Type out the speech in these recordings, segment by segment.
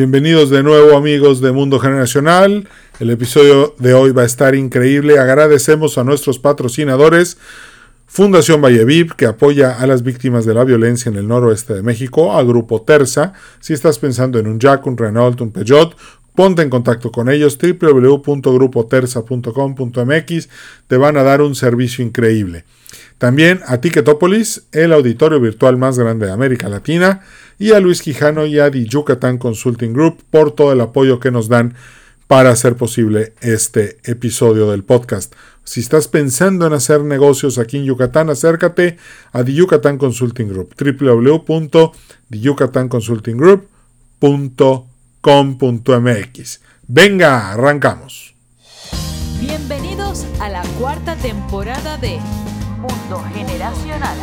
Bienvenidos de nuevo amigos de Mundo Generacional. El episodio de hoy va a estar increíble. Agradecemos a nuestros patrocinadores. Fundación Valleviv, que apoya a las víctimas de la violencia en el noroeste de México, a Grupo Terza. Si estás pensando en un Jack, un Renault, un Peugeot, ponte en contacto con ellos www.grupoterza.com.mx. Te van a dar un servicio increíble. También a Ticketopolis, el auditorio virtual más grande de América Latina y a Luis Quijano y a The Yucatán Consulting Group por todo el apoyo que nos dan para hacer posible este episodio del podcast. Si estás pensando en hacer negocios aquí en Yucatán, acércate a The Yucatán Consulting Group, www.theyucatanconsultinggroup.com.mx. Venga, arrancamos. Bienvenidos a la cuarta temporada de Mundo Generacional,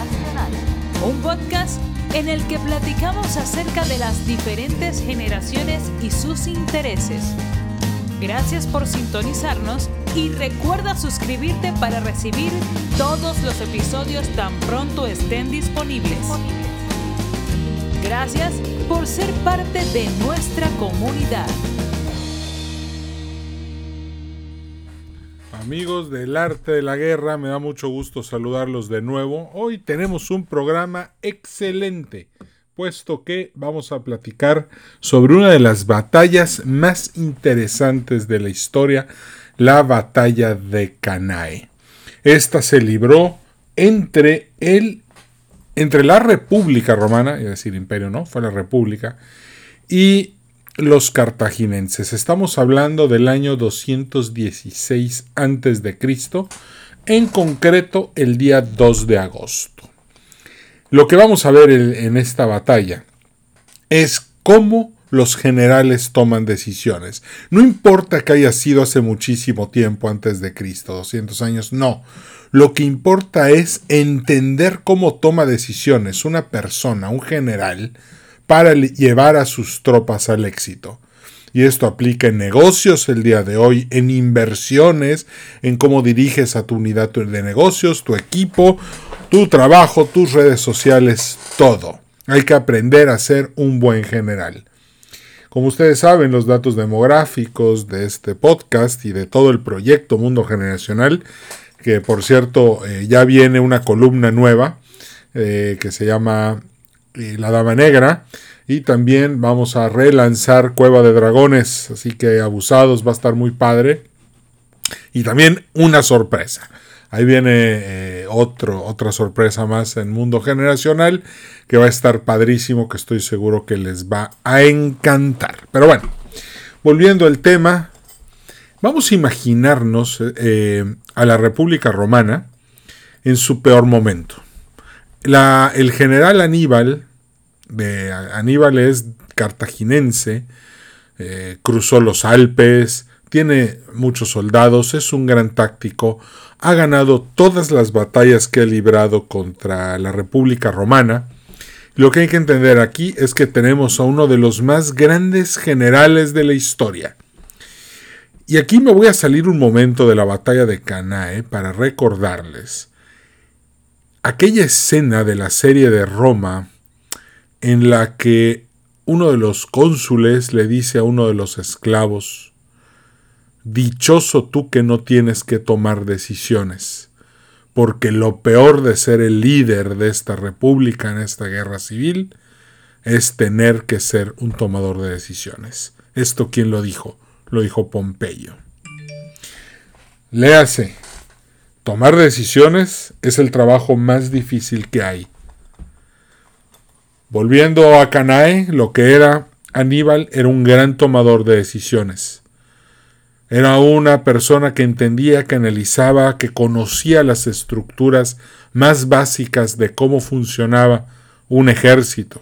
un podcast en el que platicamos acerca de las diferentes generaciones y sus intereses. Gracias por sintonizarnos y recuerda suscribirte para recibir todos los episodios tan pronto estén disponibles. Gracias por ser parte de nuestra comunidad. Amigos del arte de la guerra, me da mucho gusto saludarlos de nuevo. Hoy tenemos un programa excelente, puesto que vamos a platicar sobre una de las batallas más interesantes de la historia, la batalla de Canae. Esta se libró entre el entre la República Romana, es decir, imperio no, fue la República, y los cartaginenses. Estamos hablando del año 216 a.C., en concreto el día 2 de agosto. Lo que vamos a ver en esta batalla es cómo los generales toman decisiones. No importa que haya sido hace muchísimo tiempo antes de Cristo, 200 años, no. Lo que importa es entender cómo toma decisiones una persona, un general, para llevar a sus tropas al éxito. Y esto aplica en negocios el día de hoy, en inversiones, en cómo diriges a tu unidad de negocios, tu equipo, tu trabajo, tus redes sociales, todo. Hay que aprender a ser un buen general. Como ustedes saben, los datos demográficos de este podcast y de todo el proyecto Mundo Generacional, que por cierto eh, ya viene una columna nueva eh, que se llama la Dama Negra. Y también vamos a relanzar Cueva de Dragones. Así que abusados va a estar muy padre. Y también una sorpresa. Ahí viene eh, otro, otra sorpresa más en Mundo Generacional que va a estar padrísimo, que estoy seguro que les va a encantar. Pero bueno, volviendo al tema, vamos a imaginarnos eh, a la República Romana en su peor momento. La, el general Aníbal de Aníbal es cartaginense, eh, cruzó los Alpes, tiene muchos soldados, es un gran táctico, ha ganado todas las batallas que ha librado contra la República Romana. Lo que hay que entender aquí es que tenemos a uno de los más grandes generales de la historia. Y aquí me voy a salir un momento de la batalla de Canae para recordarles aquella escena de la serie de Roma en la que uno de los cónsules le dice a uno de los esclavos, Dichoso tú que no tienes que tomar decisiones, porque lo peor de ser el líder de esta república en esta guerra civil es tener que ser un tomador de decisiones. ¿Esto quién lo dijo? Lo dijo Pompeyo. Léase, tomar decisiones es el trabajo más difícil que hay Volviendo a Canae, lo que era Aníbal era un gran tomador de decisiones. Era una persona que entendía, que analizaba, que conocía las estructuras más básicas de cómo funcionaba un ejército.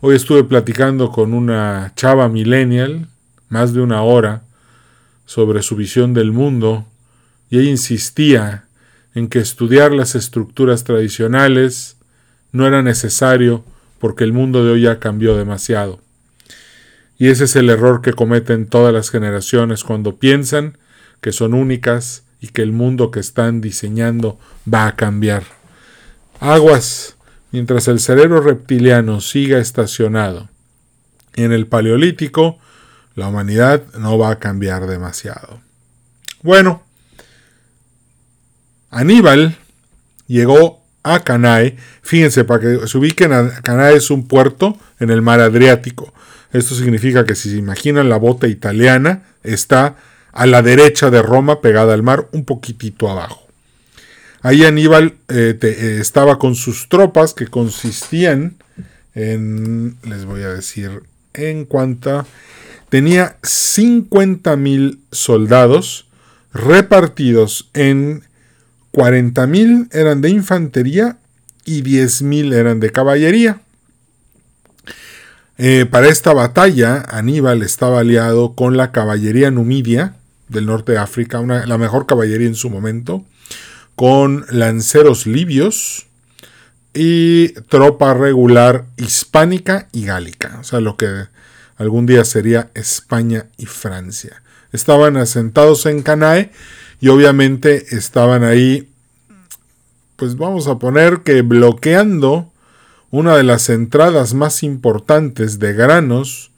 Hoy estuve platicando con una chava millennial, más de una hora, sobre su visión del mundo, y ella insistía en que estudiar las estructuras tradicionales, no era necesario porque el mundo de hoy ya cambió demasiado. Y ese es el error que cometen todas las generaciones cuando piensan que son únicas y que el mundo que están diseñando va a cambiar. Aguas, mientras el cerebro reptiliano siga estacionado en el Paleolítico, la humanidad no va a cambiar demasiado. Bueno, Aníbal llegó a Canae. Fíjense, para que se ubiquen, Canae es un puerto en el mar Adriático. Esto significa que si se imaginan la bota italiana, está a la derecha de Roma, pegada al mar, un poquitito abajo. Ahí Aníbal eh, eh, estaba con sus tropas que consistían en, les voy a decir, en cuanto, tenía 50 mil soldados repartidos en 40 mil eran de infantería y 10 mil eran de caballería. Eh, para esta batalla, Aníbal estaba aliado con la caballería numidia del norte de África, la mejor caballería en su momento, con lanceros libios y tropa regular hispánica y gálica, o sea, lo que algún día sería España y Francia. Estaban asentados en Canae y obviamente estaban ahí, pues vamos a poner que bloqueando una de las entradas más importantes de granos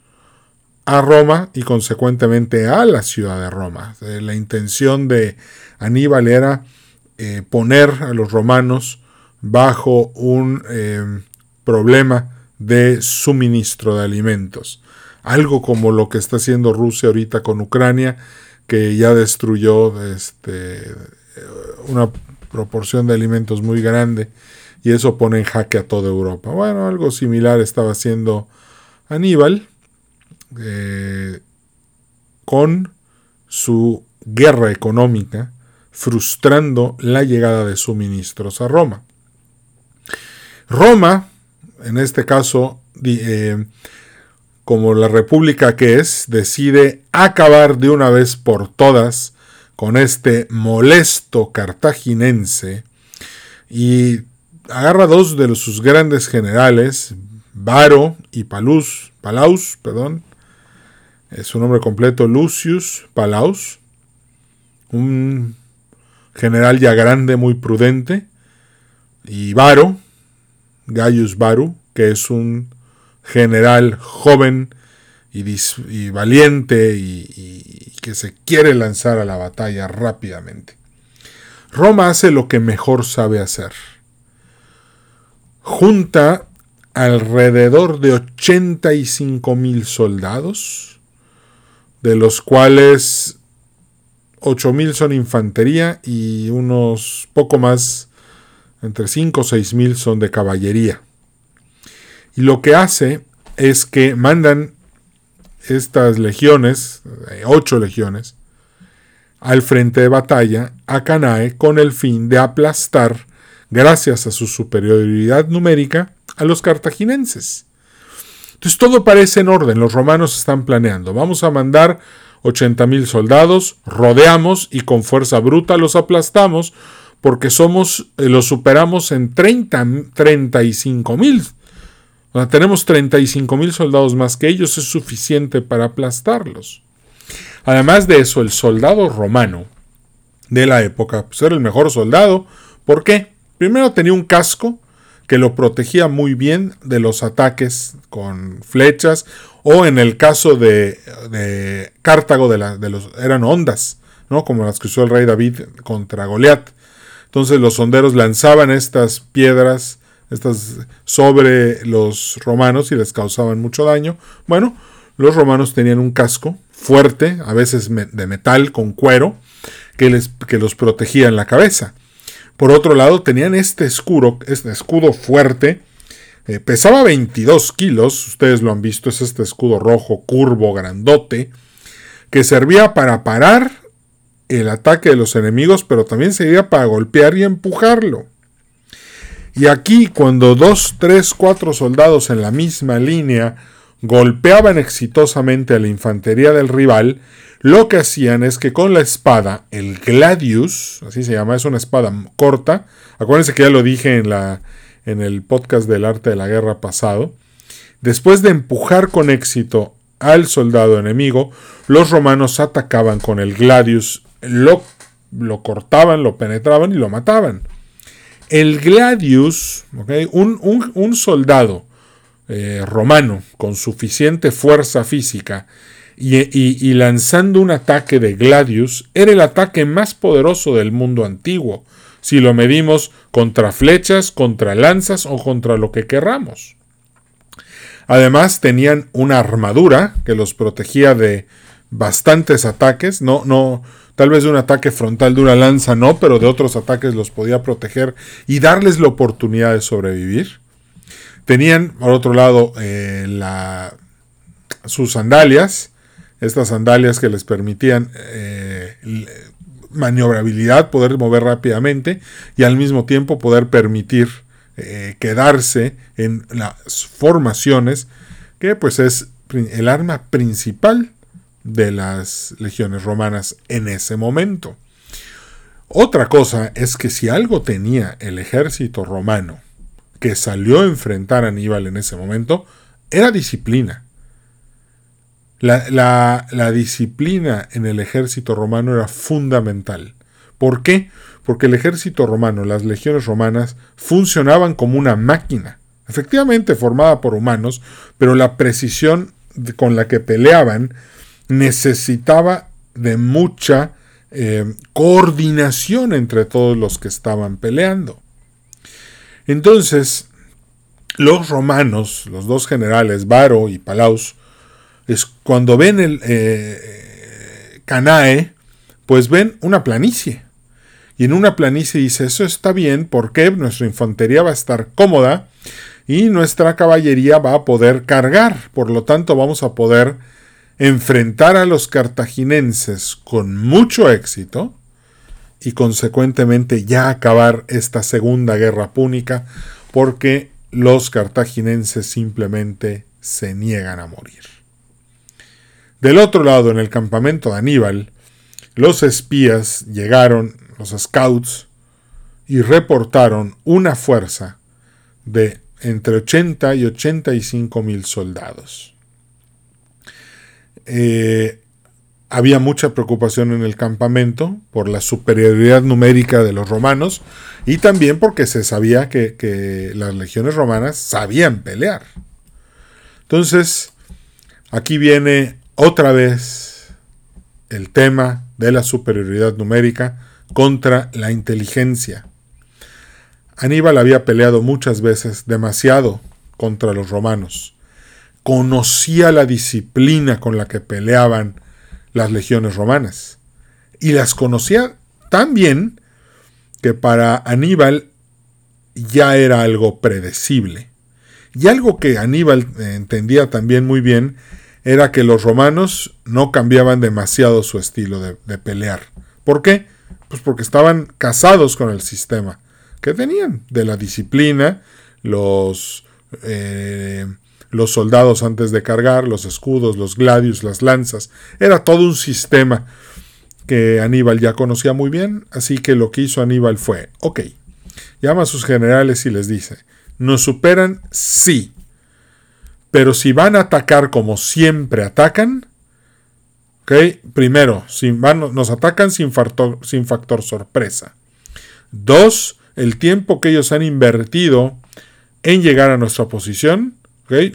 a Roma y consecuentemente a la ciudad de Roma. Eh, la intención de Aníbal era eh, poner a los romanos bajo un eh, problema de suministro de alimentos. Algo como lo que está haciendo Rusia ahorita con Ucrania, que ya destruyó este, una proporción de alimentos muy grande y eso pone en jaque a toda Europa. Bueno, algo similar estaba haciendo Aníbal eh, con su guerra económica, frustrando la llegada de suministros a Roma. Roma, en este caso, eh, como la república que es, decide acabar de una vez por todas con este molesto cartaginense y agarra dos de sus grandes generales, Varo y Palus, Palaus, perdón, es su nombre completo Lucius Palaus, un general ya grande, muy prudente, y Varo, Gaius Varu, que es un general joven y, valiente y que se quiere lanzar a la batalla rápidamente. Roma hace lo que mejor sabe hacer junta alrededor de 85 mil soldados, de los cuales 8 mil son infantería y unos poco más, entre 5 o 6 mil son de caballería. Y lo que hace es que mandan estas legiones, 8 legiones, al frente de batalla a Canae con el fin de aplastar gracias a su superioridad numérica, a los cartaginenses. Entonces todo parece en orden, los romanos están planeando, vamos a mandar 80.000 soldados, rodeamos y con fuerza bruta los aplastamos porque somos, eh, los superamos en 30, 35.000. O sea, tenemos 35.000 soldados más que ellos, es suficiente para aplastarlos. Además de eso, el soldado romano de la época pues era el mejor soldado. ¿Por qué? Primero tenía un casco que lo protegía muy bien de los ataques con flechas o en el caso de, Cartago de, de, los, eran ondas, ¿no? como las que usó el rey David contra Goliat. Entonces los honderos lanzaban estas piedras estas sobre los romanos y les causaban mucho daño. Bueno, los romanos tenían un casco fuerte, a veces de metal con cuero, que, les, que los protegía en la cabeza. Por otro lado, tenían este escudo, este escudo fuerte. Eh, pesaba 22 kilos, ustedes lo han visto, es este escudo rojo, curvo, grandote, que servía para parar el ataque de los enemigos, pero también servía para golpear y empujarlo. Y aquí, cuando dos, tres, cuatro soldados en la misma línea golpeaban exitosamente a la infantería del rival, lo que hacían es que con la espada, el gladius, así se llama, es una espada corta. Acuérdense que ya lo dije en, la, en el podcast del arte de la guerra pasado. Después de empujar con éxito al soldado enemigo, los romanos atacaban con el gladius, lo, lo cortaban, lo penetraban y lo mataban. El gladius, un, soldado eh, romano con suficiente fuerza física y, lanzando un ataque de Gladius, era el ataque más poderoso del mundo antiguo, si lo medimos contra flechas, contra lanzas o contra lo que querramos. Además tenían una armadura que los protegía de bastantes ataques, no, no, tal vez de un ataque frontal de una lanza no, pero de otros ataques los podía proteger y darles la oportunidad de sobrevivir. Tenían, por otro lado, eh, la, sus sandalias, estas sandalias que les permitían eh, maniobrabilidad, poder mover rápidamente y al mismo tiempo poder permitir eh, quedarse en las formaciones, que pues es el arma principal de las legiones romanas en ese momento. Otra cosa es que si algo tenía el ejército romano que salió a enfrentar a Aníbal en ese momento, era disciplina. La, disciplina en el ejército romano era fundamental. ¿Por qué? Porque el ejército romano, las legiones romanas, funcionaban como una máquina, efectivamente formada por humanos, pero la precisión con la que peleaban necesitaba de mucha eh, coordinación entre todos los que estaban peleando. Entonces, los romanos, los dos generales, Varo y Palaus, es cuando ven el eh, Canae, pues ven una planicie. Y en una planicie dice, eso está bien porque nuestra infantería va a estar cómoda y nuestra caballería va a poder cargar. Por lo tanto, vamos a poder enfrentar a los cartaginenses con mucho éxito y consecuentemente ya acabar esta segunda guerra púnica porque los cartaginenses simplemente se niegan a morir. Del otro lado, en el campamento de Aníbal, los espías llegaron, los scouts, y reportaron una fuerza de entre 80 y 85 mil soldados. Eh, había mucha preocupación en el campamento por la superioridad numérica de los romanos y también porque se sabía que, que las legiones romanas sabían pelear. Entonces, aquí viene otra vez el tema de la superioridad numérica contra la inteligencia. Aníbal había peleado muchas veces demasiado contra los romanos. Conocía la disciplina con la que peleaban las legiones romanas. Y las conocía tan bien que para Aníbal ya era algo predecible. Y algo que Aníbal entendía también muy bien era que los romanos no cambiaban demasiado su estilo de, pelear. ¿Por qué? Pues porque estaban casados con el sistema que tenían de la disciplina, los, eh, los soldados antes de cargar, los escudos, los gladios, las lanzas. Era todo un sistema que Aníbal ya conocía muy bien, así que lo que hizo Aníbal fue, ok, llama a sus generales y les dice, ¿nos superan? Sí. Pero si van a atacar como siempre atacan, primero, si nos atacan sin sin factor sorpresa. Dos, el tiempo que ellos han invertido en llegar a nuestra posición,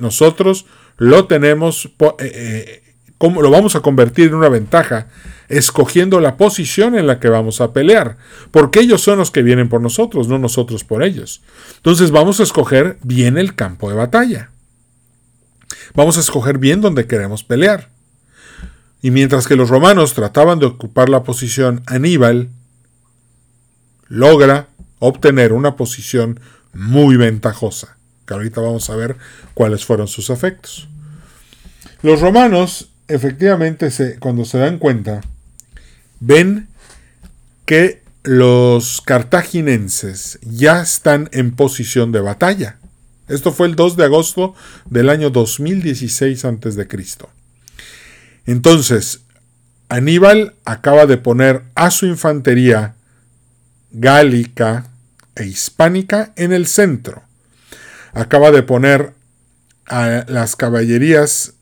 nosotros lo tenemos, eh, eh, ¿cómo lo vamos a convertir en una ventaja? Escogiendo la posición en la que vamos a pelear, porque ellos son los que vienen por nosotros, no nosotros por ellos. Entonces vamos a escoger bien el campo de batalla. Vamos a escoger bien donde queremos pelear. Y mientras que los romanos trataban de ocupar la posición, Aníbal logra obtener una posición muy ventajosa, que ahorita vamos a ver cuáles fueron sus efectos. Los romanos, efectivamente, se, cuando se dan cuenta, ven que los cartaginenses ya están en posición de batalla. Esto fue el 2 de agosto del año 2016 a.C. Entonces, Aníbal acaba de poner a su infantería gálica e hispánica en el centro. Acaba de poner a las caballerías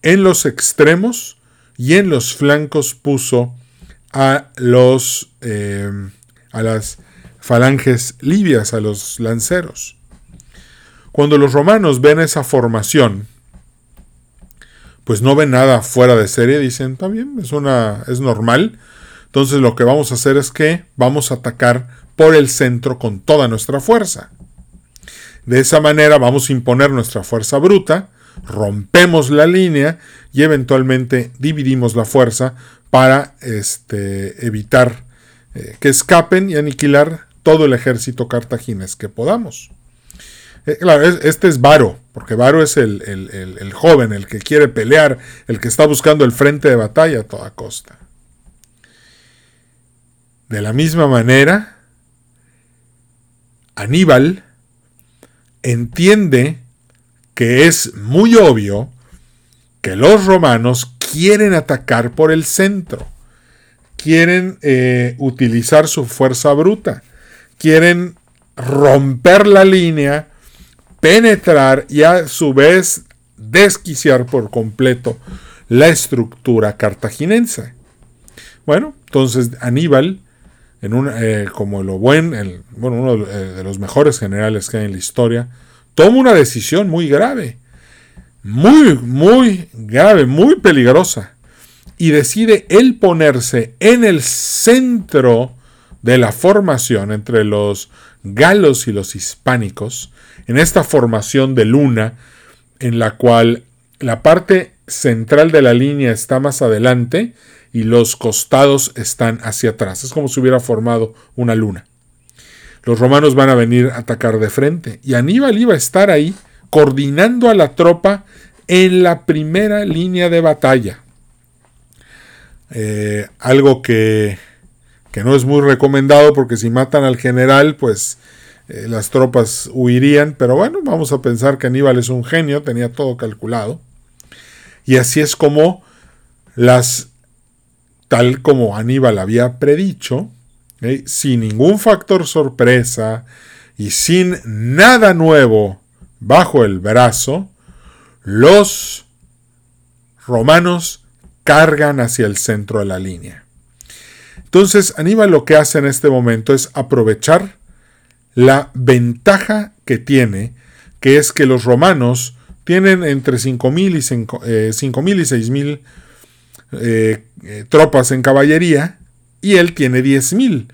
en los extremos y en los flancos puso a los eh, a las falanges libias, a los lanceros. Cuando los romanos ven esa formación, pues no ven nada fuera de serie, dicen, está bien, es una es normal. Entonces lo que vamos a hacer es que vamos a atacar por el centro con toda nuestra fuerza. De esa manera vamos a imponer nuestra fuerza bruta, rompemos la línea y eventualmente dividimos la fuerza para este, evitar eh, que escapen y aniquilar todo el ejército cartaginés que podamos. Eh, claro, este es Varo, porque Varo es el, el, joven, el que quiere pelear, el que está buscando el frente de batalla a toda costa. De la misma manera, Aníbal entiende que es muy obvio que los romanos quieren atacar por el centro, quieren eh, utilizar su fuerza bruta, quieren romper la línea, penetrar y a su vez desquiciar por completo la estructura cartaginense. Bueno, entonces Aníbal, en un, eh, como lo buen, el, bueno, uno de los mejores generales que hay en la historia, toma una decisión muy grave, muy, muy grave, muy peligrosa, y decide él ponerse en el centro de la formación entre los galos y los hispánicos, en esta formación de luna, en la cual la parte central de la línea está más adelante y los costados están hacia atrás. Es como si hubiera formado una luna. Los romanos van a venir a atacar de frente y Aníbal iba a estar ahí coordinando a la tropa en la primera línea de batalla. Eh, algo que, que, no es muy recomendado porque si matan al general, pues eh, las tropas huirían. Pero bueno, vamos a pensar que Aníbal es un genio, tenía todo calculado. Y así es como las, tal como Aníbal había predicho, sin ningún factor sorpresa y sin nada nuevo bajo el brazo, los romanos cargan hacia el centro de la línea. Entonces Aníbal lo que hace en este momento es aprovechar la ventaja que tiene, que es que los romanos tienen entre 5.000 y, y 6.000 eh, eh, tropas en caballería y él tiene 10.000.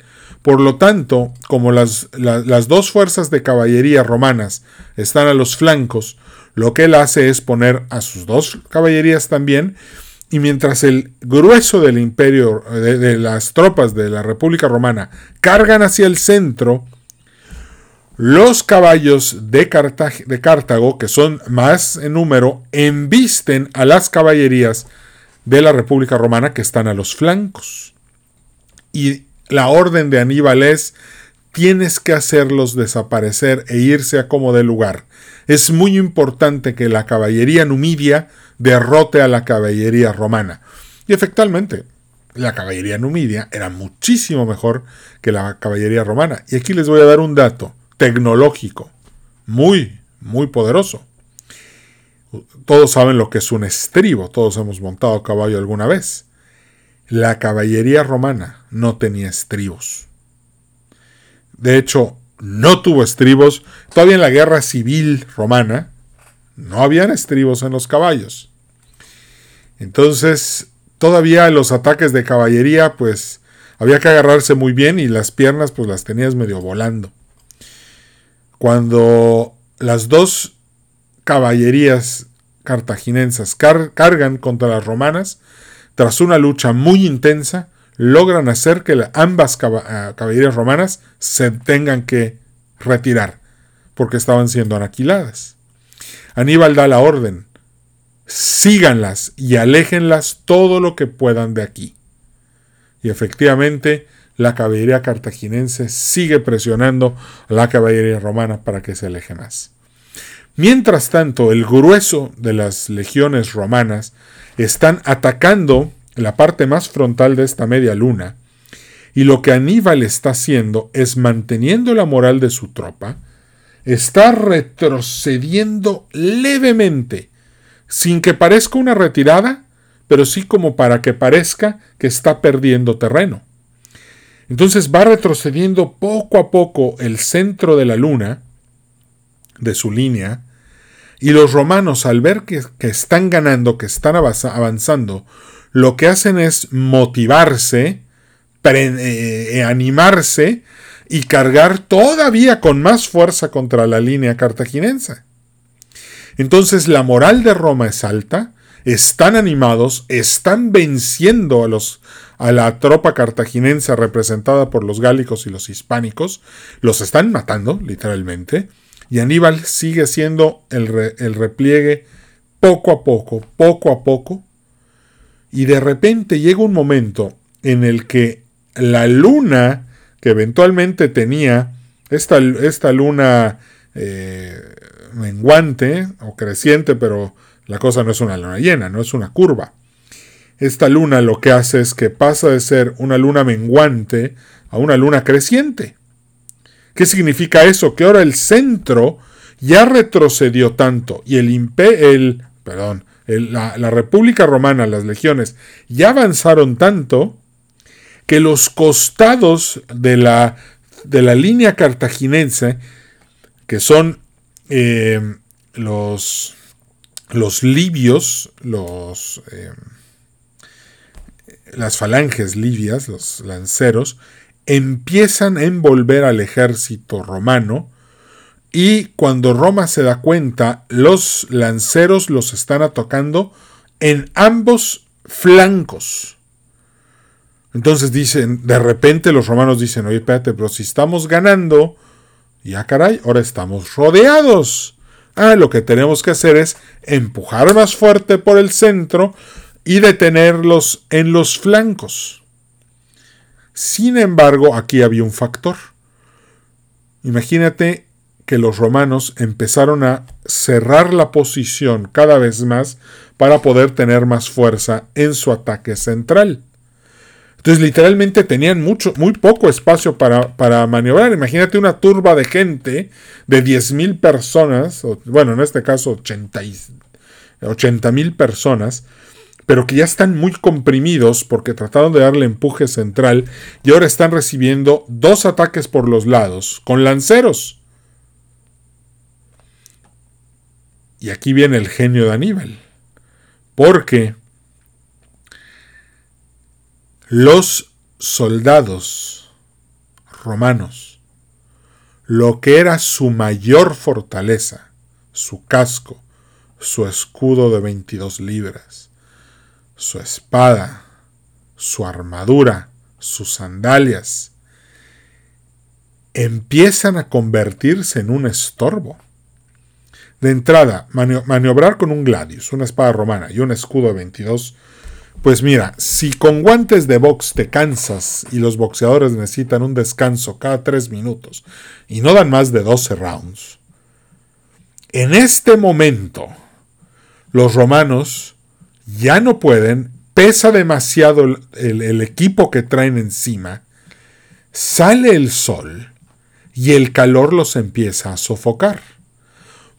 Por lo tanto, como las, las dos fuerzas de caballería romanas están a los flancos, lo que él hace es poner a sus dos caballerías también, y mientras el grueso del imperio, de, las tropas de la República Romana cargan hacia el centro, los caballos de, de Cartago, que son más en número, embisten a las caballerías de la República Romana que están a los flancos. Y la orden de Aníbal es tienes que hacerlos desaparecer e irse a como de lugar. Es muy importante que la caballería numidia derrote a la caballería romana. Y efectivamente, la caballería numidia era muchísimo mejor que la caballería romana. Y aquí les voy a dar un dato tecnológico muy, muy poderoso. Todos saben lo que es un estribo, todos hemos montado caballo alguna vez. La caballería romana no tenía estribos. De hecho, no tuvo estribos. Todavía en la guerra civil romana no habían estribos en los caballos. Entonces, todavía los ataques de caballería, pues había que agarrarse muy bien y las piernas, pues las tenías medio volando. Cuando las dos caballerías cartaginensas cargan contra las romanas, tras una lucha muy intensa, logran hacer que ambas ah, caballerías romanas se tengan que retirar, porque estaban siendo aniquiladas. Aníbal da la orden, síganlas y aléjenlas todo lo que puedan de aquí. Y efectivamente, la caballería cartaginense sigue presionando a la caballería romana para que se aleje más. Mientras tanto, el grueso de las legiones romanas están atacando la parte más frontal de esta media luna, y lo que Aníbal está haciendo es manteniendo la moral de su tropa, está retrocediendo levemente, sin que parezca una retirada, pero sí como para que parezca que está perdiendo terreno. Entonces va retrocediendo poco a poco el centro de la luna, de su línea, y los romanos al ver que, están ganando, que están avanzando, lo que hacen es motivarse, eh, animarse y cargar todavía con más fuerza contra la línea cartaginense. Entonces la moral de Roma es alta, están animados, están venciendo a, a la tropa cartaginense representada por los gálicos y los hispánicos, los están matando, literalmente, y Aníbal sigue haciendo el, el repliegue poco a poco, poco a poco, y de repente llega un momento en el que la luna, que eventualmente tenía esta, esta luna eh, menguante o creciente, pero la cosa no es una luna llena, no es una curva. Esta luna lo que hace es que pasa de ser una luna menguante a una luna creciente. ¿Qué significa eso? Que ahora el centro ya retrocedió tanto y el, el, perdón, la, República Romana, las legiones, ya avanzaron tanto que los costados de la, de la línea cartaginense, que son eh, los, los libios, los, eh, las falanges libias, los lanceros, empiezan a envolver al ejército romano y cuando Roma se da cuenta, los lanceros los están atacando en ambos flancos. Entonces dicen, de repente los romanos dicen, oye, espérate, pero si estamos ganando, ya caray, ahora estamos rodeados. Ah, lo que tenemos que hacer es empujar más fuerte por el centro y detenerlos en los flancos. Sin embargo, aquí había un factor. Imagínate que los romanos empezaron a cerrar la posición cada vez más para poder tener más fuerza en su ataque central. Entonces literalmente tenían mucho, muy poco espacio para, para maniobrar. Imagínate una turba de gente de 10.000 personas, bueno, en este caso 80 mil personas, pero que ya están muy comprimidos porque trataron de darle empuje central y ahora están recibiendo dos ataques por los lados con lanceros. Y aquí viene el genio de Aníbal. Porque los soldados romanos, lo que era su mayor fortaleza, su casco, su escudo de 22 libras, su espada, su armadura, sus sandalias, empiezan a convertirse en un estorbo. De entrada, maniobrar con un gladius, una espada romana y un escudo de 22 pues mira, si con guantes de box te cansas y los boxeadores necesitan un descanso cada 3 minutos y no dan más de 12 rounds, en este momento los romanos ya no pueden, pesa demasiado el, equipo que traen encima, sale el sol y el calor los empieza a sofocar.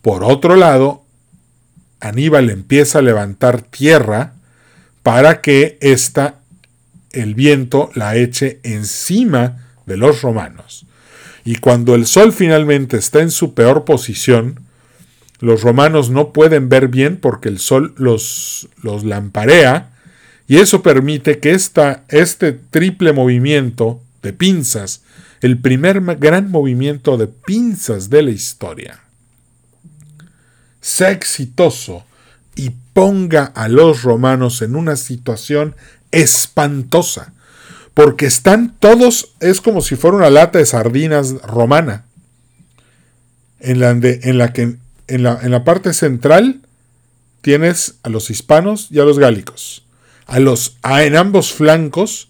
Por otro lado, Aníbal empieza a levantar tierra, para que esta, el viento la eche encima de los romanos. Y cuando el sol finalmente está en su peor posición, los romanos no pueden ver bien porque el sol los, los lamparea y eso permite que esta, este triple movimiento de pinzas, el primer gran movimiento de pinzas de la historia, sea exitoso y ponga a los romanos en una situación espantosa, porque están todos, es como si fuera una lata de sardinas romana, en la, en la que en la, en la parte central tienes a los hispanos y a los gálicos. A los, a, en ambos flancos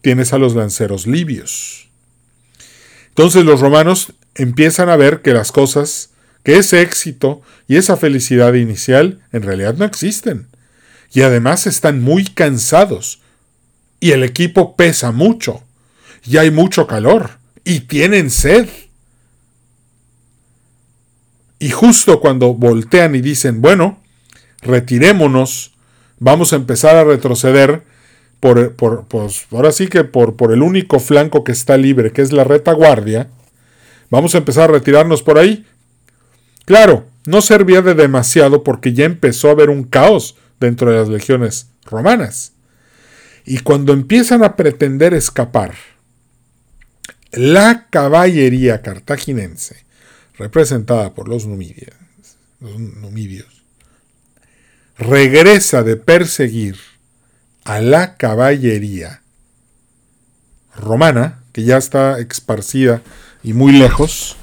tienes a los lanceros libios. Entonces los romanos empiezan a ver que las cosas que ese éxito y esa felicidad inicial en realidad no existen. Y además están muy cansados. Y el equipo pesa mucho. Y hay mucho calor. Y tienen sed. Y justo cuando voltean y dicen, bueno, retirémonos, vamos a empezar a retroceder por, por pues, ahora sí que por, por el único flanco que está libre, que es la retaguardia, vamos a empezar a retirarnos por ahí Claro, no servía de demasiado porque ya empezó a haber un caos dentro de las legiones romanas. Y cuando empiezan a pretender escapar, la caballería cartaginense, representada por los numidios, regresa de perseguir a la caballería romana, que ya está esparcida y muy lejos,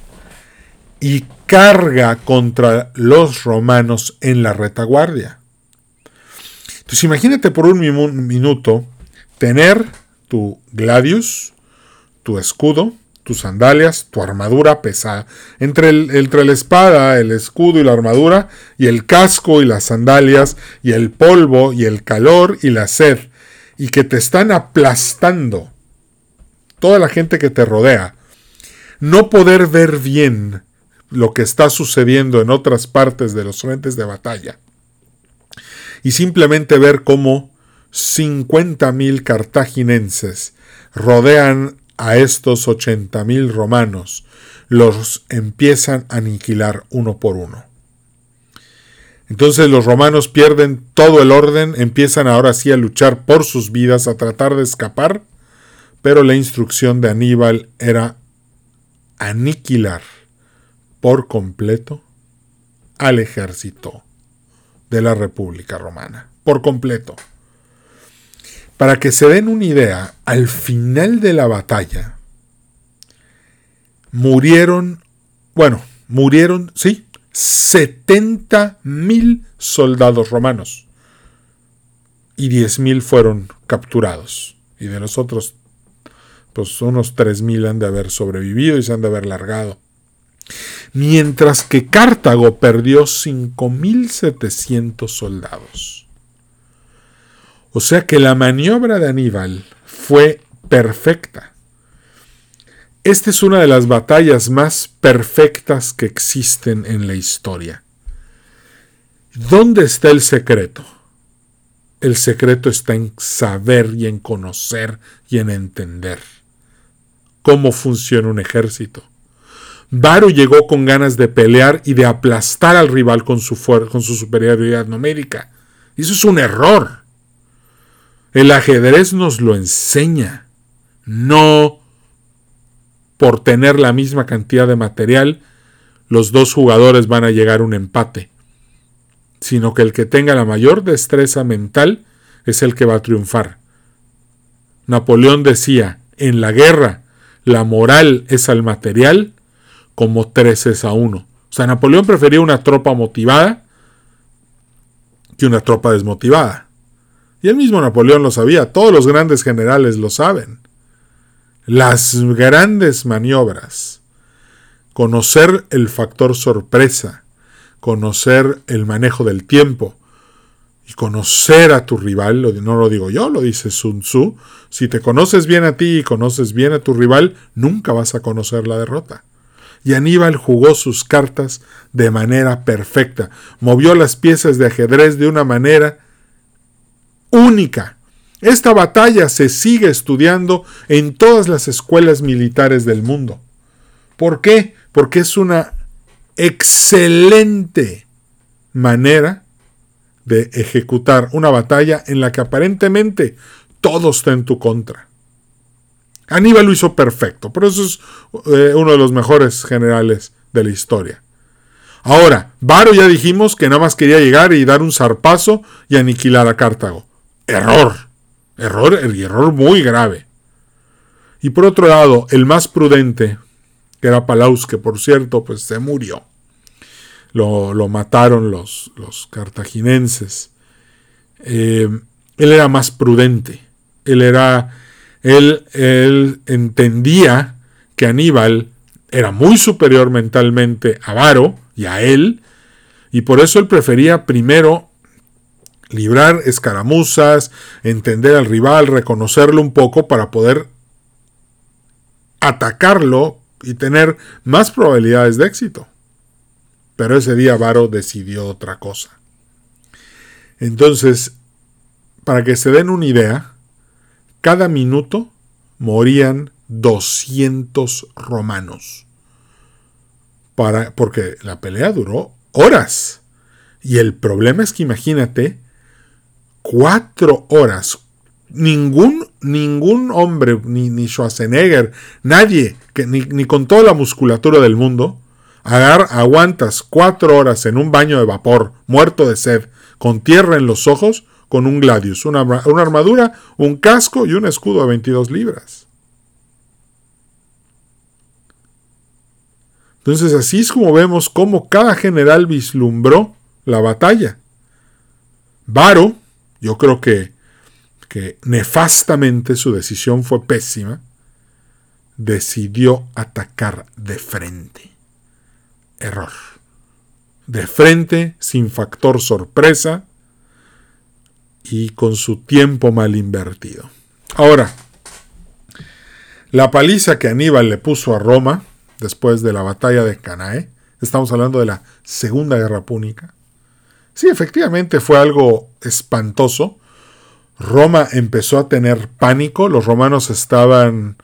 y carga contra los romanos en la retaguardia. Entonces imagínate por un minuto tener tu gladius, tu escudo, tus sandalias, tu armadura pesada. Entre, el, entre la espada, el escudo y la armadura, y el casco y las sandalias, y el polvo y el calor y la sed, y que te están aplastando toda la gente que te rodea. No poder ver bien lo que está sucediendo en otras partes de los frentes de batalla. Y simplemente ver cómo 50.000 cartaginenses rodean a estos 80.000 romanos, los empiezan a aniquilar uno por uno. Entonces los romanos pierden todo el orden, empiezan ahora sí a luchar por sus vidas, a tratar de escapar, pero la instrucción de Aníbal era aniquilar por completo al ejército de la República Romana. Por completo. Para que se den una idea, al final de la batalla murieron, bueno, murieron, sí, 70 mil soldados romanos y 10 mil fueron capturados. Y de los otros, pues unos 3 mil han de haber sobrevivido y se han de haber largado mientras que Cartago perdió 5.700 soldados. O sea que la maniobra de Aníbal fue perfecta. Esta es una de las batallas más perfectas que existen en la historia. ¿Dónde está el secreto? El secreto está en saber y en conocer y en entender cómo funciona un ejército. Varo llegó con ganas de pelear y de aplastar al rival con su, con su superioridad numérica. Eso es un error. El ajedrez nos lo enseña. No por tener la misma cantidad de material, los dos jugadores van a llegar a un empate, sino que el que tenga la mayor destreza mental es el que va a triunfar. Napoleón decía, en la guerra, la moral es al material como 13 a 1. O sea, Napoleón prefería una tropa motivada que una tropa desmotivada. Y el mismo Napoleón lo sabía, todos los grandes generales lo saben. Las grandes maniobras, conocer el factor sorpresa, conocer el manejo del tiempo y conocer a tu rival, no lo digo yo, lo dice Sun Tzu, si te conoces bien a ti y conoces bien a tu rival, nunca vas a conocer la derrota y Aníbal jugó sus cartas de manera perfecta, movió las piezas de ajedrez de una manera única. Esta batalla se sigue estudiando en todas las escuelas militares del mundo. ¿Por qué? Porque es una excelente manera de ejecutar una batalla en la que aparentemente todo está en tu contra. Aníbal lo hizo perfecto, por eso es eh, uno de los mejores generales de la historia. Ahora, Varo ya dijimos que nada más quería llegar y dar un zarpazo y aniquilar a Cartago. Error. Error, el error muy grave. Y por otro lado, el más prudente, que era Palaus, que por cierto, pues se murió. Lo, mataron los, los cartaginenses. Eh, él era más prudente. Él era él, entendía que Aníbal era muy superior mentalmente a Varo y a él, y por eso él prefería primero librar escaramuzas, entender al rival, reconocerlo un poco para poder atacarlo y tener más probabilidades de éxito. Pero ese día Varo decidió otra cosa. Entonces, para que se den una idea, cada minuto morían 200 romanos. para, porque la pelea duró horas. Y el problema es que imagínate, cuatro horas. Ningún, ningún hombre, ni, ni Schwarzenegger, nadie, que, ni, ni, con toda la musculatura del mundo, agar, aguantas cuatro horas en un baño de vapor, muerto de sed, con tierra en los ojos, con un gladius, una, una armadura, un casco y un escudo de 22 libras. Entonces así es como vemos cómo cada general vislumbró la batalla. Varo, yo creo que, nefastamente su decisión fue pésima, decidió atacar de frente. Error. De frente, sin factor sorpresa y con su tiempo mal invertido. Ahora, la paliza que Aníbal le puso a Roma después de la batalla de Canae. Estamos hablando de la Segunda Guerra Púnica. Sí, efectivamente fue algo espantoso. Roma empezó a tener pánico, los romanos estaban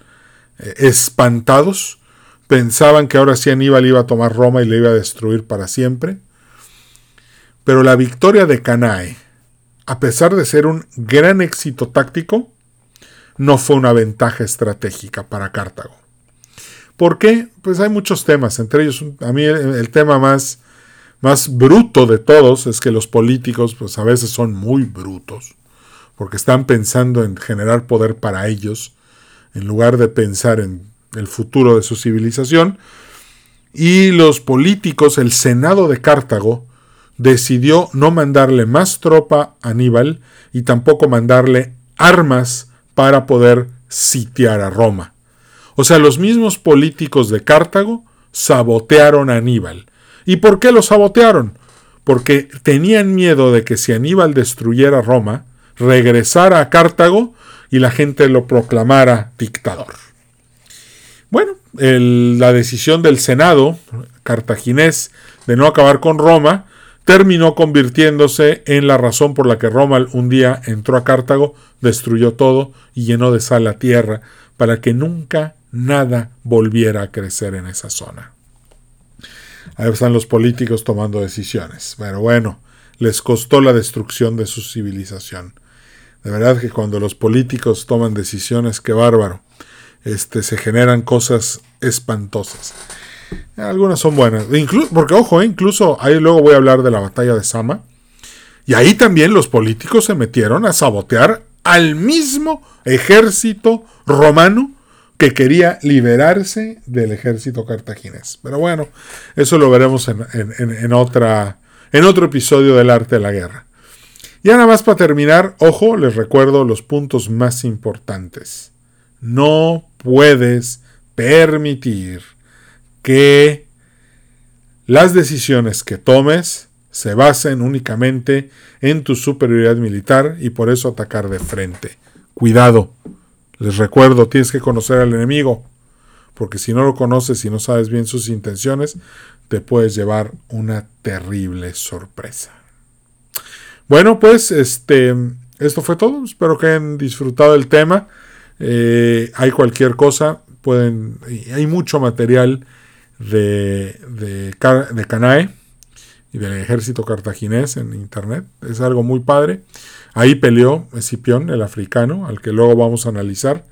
eh, espantados, pensaban que ahora sí Aníbal iba a tomar Roma y le iba a destruir para siempre. Pero la victoria de Canae, a pesar de ser un gran éxito táctico, no fue una ventaja estratégica para Cartago. ¿Por qué? Pues hay muchos temas, entre ellos a mí el, tema más, más bruto de todos es que los políticos pues a veces son muy brutos, porque están pensando en generar poder para ellos, en lugar de pensar en el futuro de su civilización. Y los políticos, el Senado de Cartago, decidió no mandarle más tropa a Aníbal y tampoco mandarle armas para poder sitiar a Roma. O sea, los mismos políticos de Cartago sabotearon a Aníbal. ¿Y por qué lo sabotearon? Porque tenían miedo de que si Aníbal destruyera Roma, regresara a Cartago y la gente lo proclamara dictador. Bueno, la decisión del Senado cartaginés de no acabar con Roma terminó convirtiéndose en la razón por la que Roma un día entró a Cartago, destruyó todo y llenó de sal la tierra, para que nunca nada volviera a crecer en esa zona. Ahí están los políticos tomando decisiones. Pero bueno, les costó la destrucción de su civilización. De verdad que cuando los políticos toman decisiones, qué bárbaro. Este, se generan cosas espantosas. Algunas son buenas. porque, ojo, eh, incluso ahí luego voy a hablar de la batalla de Sama. Y ahí también los políticos se metieron a sabotear al mismo ejército romano que quería liberarse del ejército cartaginés. Pero bueno, eso lo veremos en, otra, en otro episodio del arte de la guerra. Y nada más para terminar, ojo, les recuerdo los puntos más importantes. No puedes permitir que las decisiones que tomes se basen únicamente en tu superioridad militar y por eso atacar de frente. Cuidado, les recuerdo, tienes que conocer al enemigo, porque si no lo conoces y no sabes bien sus intenciones, te puedes llevar una terrible sorpresa. Bueno, pues este, esto fue todo. Espero que hayan disfrutado del tema. Eh, hay cualquier cosa, pueden, hay mucho material de, de, de Canae y del ejército cartaginés en internet. Es algo muy padre. Ahí peleó Escipión, el africano, al que luego vamos a analizar.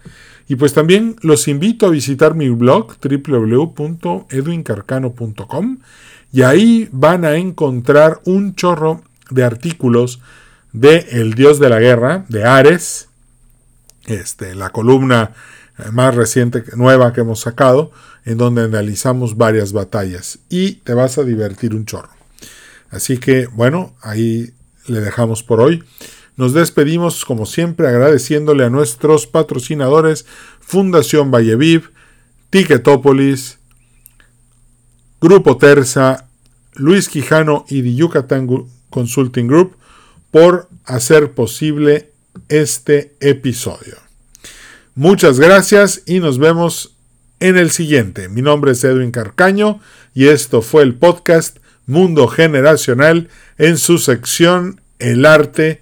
Y pues también los invito a visitar mi blog www.edwincarcano.com y ahí van a encontrar un chorro de artículos de El Dios de la Guerra, de Ares, este, la columna más reciente, nueva que hemos sacado, en donde analizamos varias batallas y te vas a divertir un chorro. Así que bueno, ahí le dejamos por hoy. Nos despedimos como siempre agradeciéndole a nuestros patrocinadores Fundación Valleviv, Ticketopolis, Grupo Terza, Luis Quijano y The Yucatán Consulting Group por hacer posible este episodio. Muchas gracias y nos vemos en el siguiente. Mi nombre es Edwin Carcaño y esto fue el podcast Mundo Generacional en su sección El arte